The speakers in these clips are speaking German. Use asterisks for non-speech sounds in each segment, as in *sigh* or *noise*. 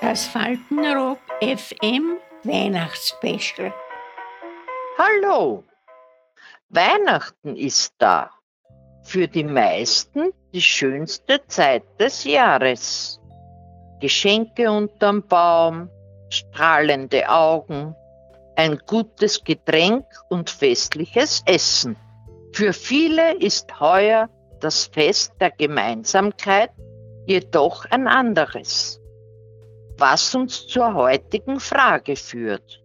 Das Faltenrock FM Weihnachtsspecial. Hallo! Weihnachten ist da. Für die meisten die schönste Zeit des Jahres. Geschenke unterm Baum, strahlende Augen, ein gutes Getränk und festliches Essen. Für viele ist heuer das Fest der Gemeinsamkeit jedoch ein anderes. Was uns zur heutigen Frage führt.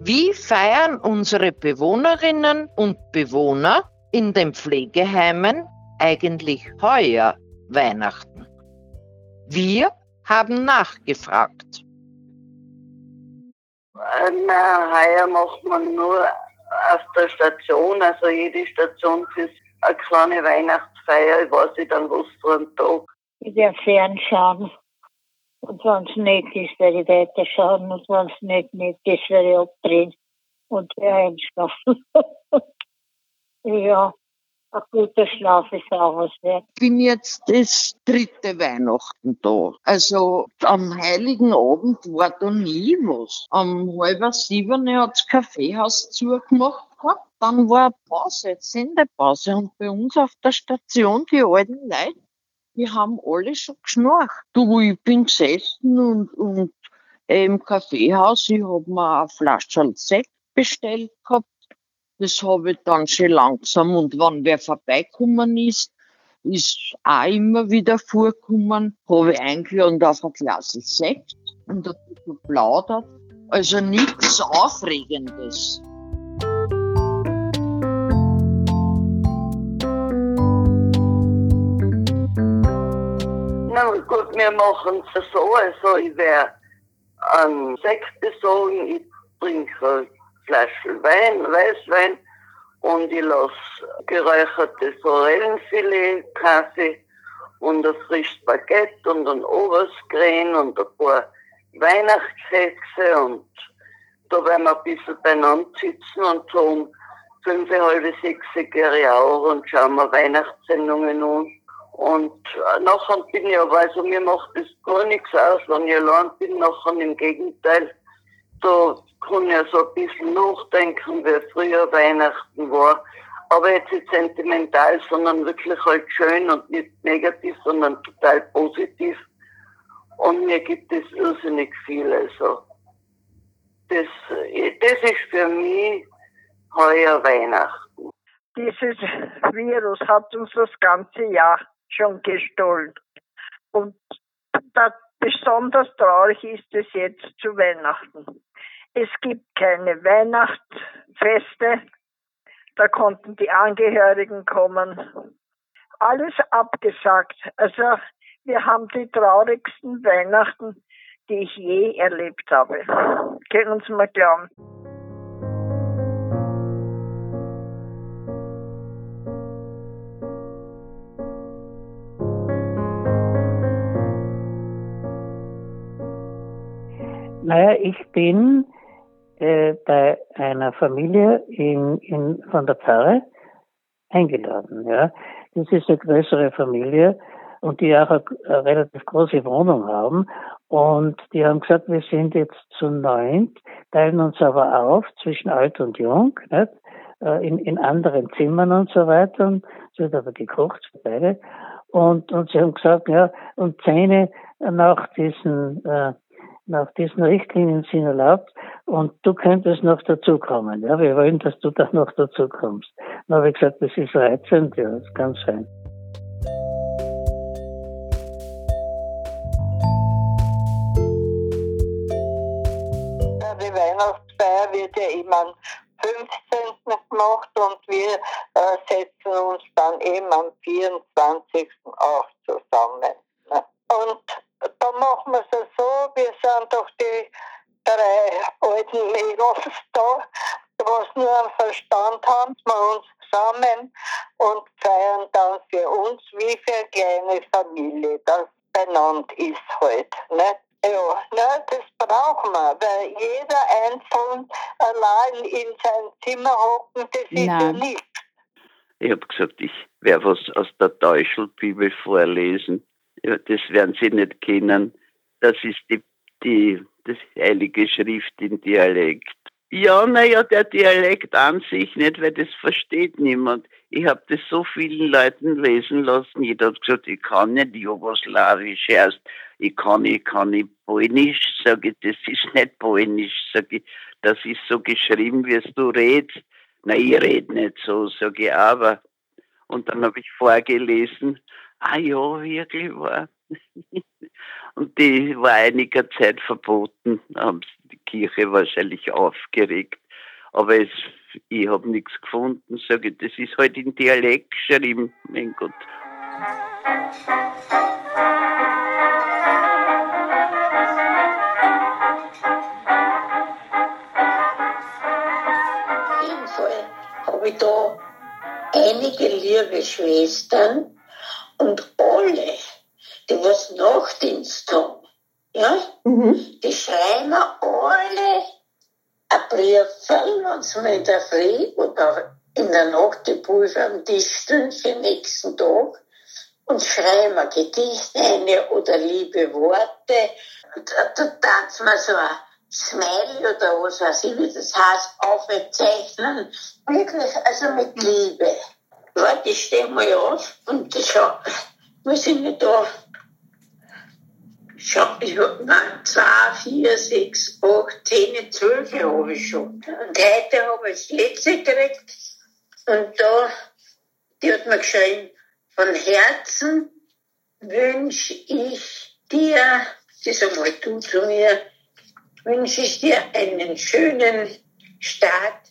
Wie feiern unsere Bewohnerinnen und Bewohner in den Pflegeheimen eigentlich heuer Weihnachten? Wir haben nachgefragt. Na, heuer macht man nur auf der Station, also jede Station für eine kleine Weihnachtsfeier, ich weiß nicht an was für einen Tag. Ich werde fernschauen. Und wenn es nett ist, werde ich weiterschauen. Und wenn es nicht nett ist, werde ich abdrehen und einschlafen. *laughs* ja, ein guter Schlaf ist auch was wert. Ich bin jetzt das dritte Weihnachten da. Also am Heiligen Abend war da nie was. Am halber sieben hat das Kaffeehaus zugemacht gehabt. Dann war Pause, Sendepause. Und bei uns auf der Station, die alten Leute, die haben alle schon geschnarcht. Du, ich bin gesessen und, und im Kaffeehaus, ich hab mir eine Flasche Sekt bestellt gehabt. Das habe ich dann schon langsam und wenn wer vorbeikommen ist, ist auch immer wieder vorgekommen, habe ich eingeladen auf ein Glas Sekt und ein bisschen plaudert. Also nichts Aufregendes. Na gut, wir machen es so, also ich werde einen Sekt besorgen, ich trinke ein Flasche Wein, Weißwein und ich lasse geräucherte Forellenfilet, Kaffee und ein frisches Baguette und ein Oberstgren und ein paar Weihnachtskekse und da werden wir ein bisschen beieinander sitzen und so um fünf, halb sechs ihre auch und schauen wir Weihnachtssendungen an. Und äh, nachher bin ich aber, also mir macht das gar nichts aus, wenn ich allein bin, nachher im Gegenteil. Da kann ich so ein bisschen nachdenken, wie früher Weihnachten war. Aber jetzt nicht sentimental, sondern wirklich halt schön und nicht negativ, sondern total positiv. Und mir gibt es irrsinnig viel. Also, das, das ist für mich heuer Weihnachten. Dieses Virus hat uns das ganze Jahr schon gestohlen. Und da, besonders traurig ist es jetzt zu Weihnachten. Es gibt keine Weihnachtsfeste, da konnten die Angehörigen kommen. Alles abgesagt. Also wir haben die traurigsten Weihnachten, die ich je erlebt habe. Können Sie mal glauben. Naja, ich bin äh, bei einer Familie in, in, von der Pfarre eingeladen. Ja. Das ist eine größere Familie und die auch eine, eine relativ große Wohnung haben. Und die haben gesagt, wir sind jetzt zu neunt, teilen uns aber auf zwischen alt und jung, nicht? Äh, in, in anderen Zimmern und so weiter. Und es wird aber gekocht für beide. Und, und sie haben gesagt, ja, und Zähne nach diesen äh, nach diesen Richtlinien sind erlaubt und du könntest noch dazukommen. Ja, wir wollen, dass du da noch dazukommst. Dann habe ich gesagt, das ist reizend, ja, das kann sein. Die Weihnachtsfeier wird ja immer am 15. gemacht und wir äh, setzen uns dann eben am 24. auch zusammen. Ne? Und da machen wir es so, wir sind doch die drei alten Mädels da, was nur einen Verstand haben, wir uns zusammen und feiern dann für uns wie für eine kleine Familie, das benannt ist halt. Nicht? Ja, ne, das brauchen wir, weil jeder einzeln allein in sein Zimmer hocken, das ist ja Nein. nichts. Ich habe gesagt, ich werde was aus der Teuschelbibel vorlesen. Das werden Sie nicht kennen. Das ist die, die das Heilige Schrift in Dialekt. Ja, naja, der Dialekt an sich nicht, weil das versteht niemand. Ich habe das so vielen Leuten lesen lassen. Jeder hat gesagt, ich kann nicht Jugoslawisch erst. Ich kann, ich kann nicht Polnisch. Sage ich, das ist nicht Polnisch. Sage ich, das ist so geschrieben, wie es du redest. Na, ich rede nicht so, sage ich, aber. Und dann habe ich vorgelesen, ah ja, wirklich wahr. *laughs* Und die war einiger Zeit verboten, haben die Kirche wahrscheinlich aufgeregt. Aber es, ich habe nichts gefunden, sage ich, das ist halt in Dialekt geschrieben, mein Gott. Auf jeden Fall habe ich da einige liebe Schwestern und alle die was Nachtdienst haben, ja, mhm. die schreiben alle ein Brief, wenn sie mir in der Früh oder in der Nacht die Pulver am Tisch tun für den nächsten Tag und schreiben ein Gedicht eine oder liebe Worte. Da, da tanzen wir so ein Smiley oder was weiß ich, wie das heißt, aufzeichnen. Wirklich, also mit Liebe. Warte, ich stehe mal auf und schau, wir sind nicht da ich habe ich hab, nein, zwei, vier, sechs, acht, zehn, zwölf habe ich schon. Und heute habe ich das letzte gekriegt. Und da, die hat mir geschrieben, von Herzen wünsche ich dir, sie sagt mal du zu mir, wünsche ich dir einen schönen Start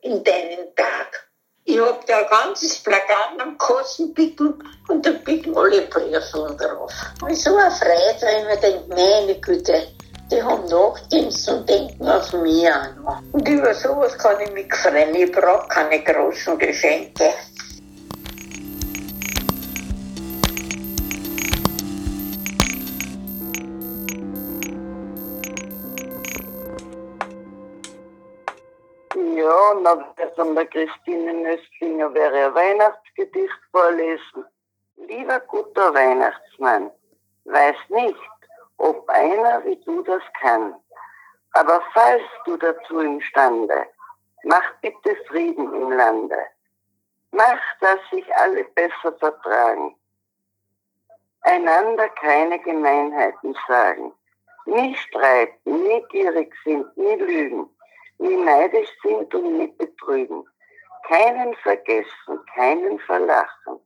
in deinen Tag. Ich hab da ein ganzes Plakat am Kassenpickel und da picken alle Briefe drauf. Und so eine Freude, weil ich mir denke, meine Güte, die haben Nachtdienst und denken auf mich noch. Und über sowas kann ich mich freuen. Ich brauche keine großen Geschenke. Und dann wird von der Christine Nöstlinger wäre ein Weihnachtsgedicht vorlesen. Lieber guter Weihnachtsmann, weiß nicht, ob einer wie du das kann. Aber falls du dazu imstande, mach bitte Frieden im Lande. Mach, dass sich alle besser vertragen. Einander keine Gemeinheiten sagen. Nie streiten, nie gierig sind, nie lügen nie neidisch sind und nie betrügen, keinen vergessen, keinen verlachen,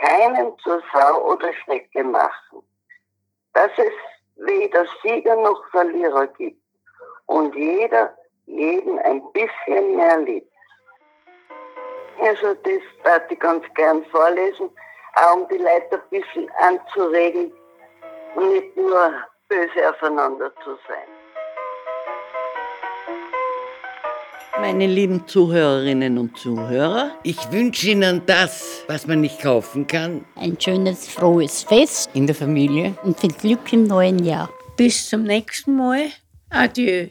keinen zur Sau oder Schnecke machen, dass es weder Sieger noch Verlierer gibt und jeder jeden ein bisschen mehr liebt. Also das würde ich ganz gern vorlesen, auch um die Leute ein bisschen anzuregen und nicht nur böse aufeinander zu sein. Meine lieben Zuhörerinnen und Zuhörer, ich wünsche Ihnen das, was man nicht kaufen kann. Ein schönes, frohes Fest in der Familie und viel Glück im neuen Jahr. Bis zum nächsten Mal. Adieu.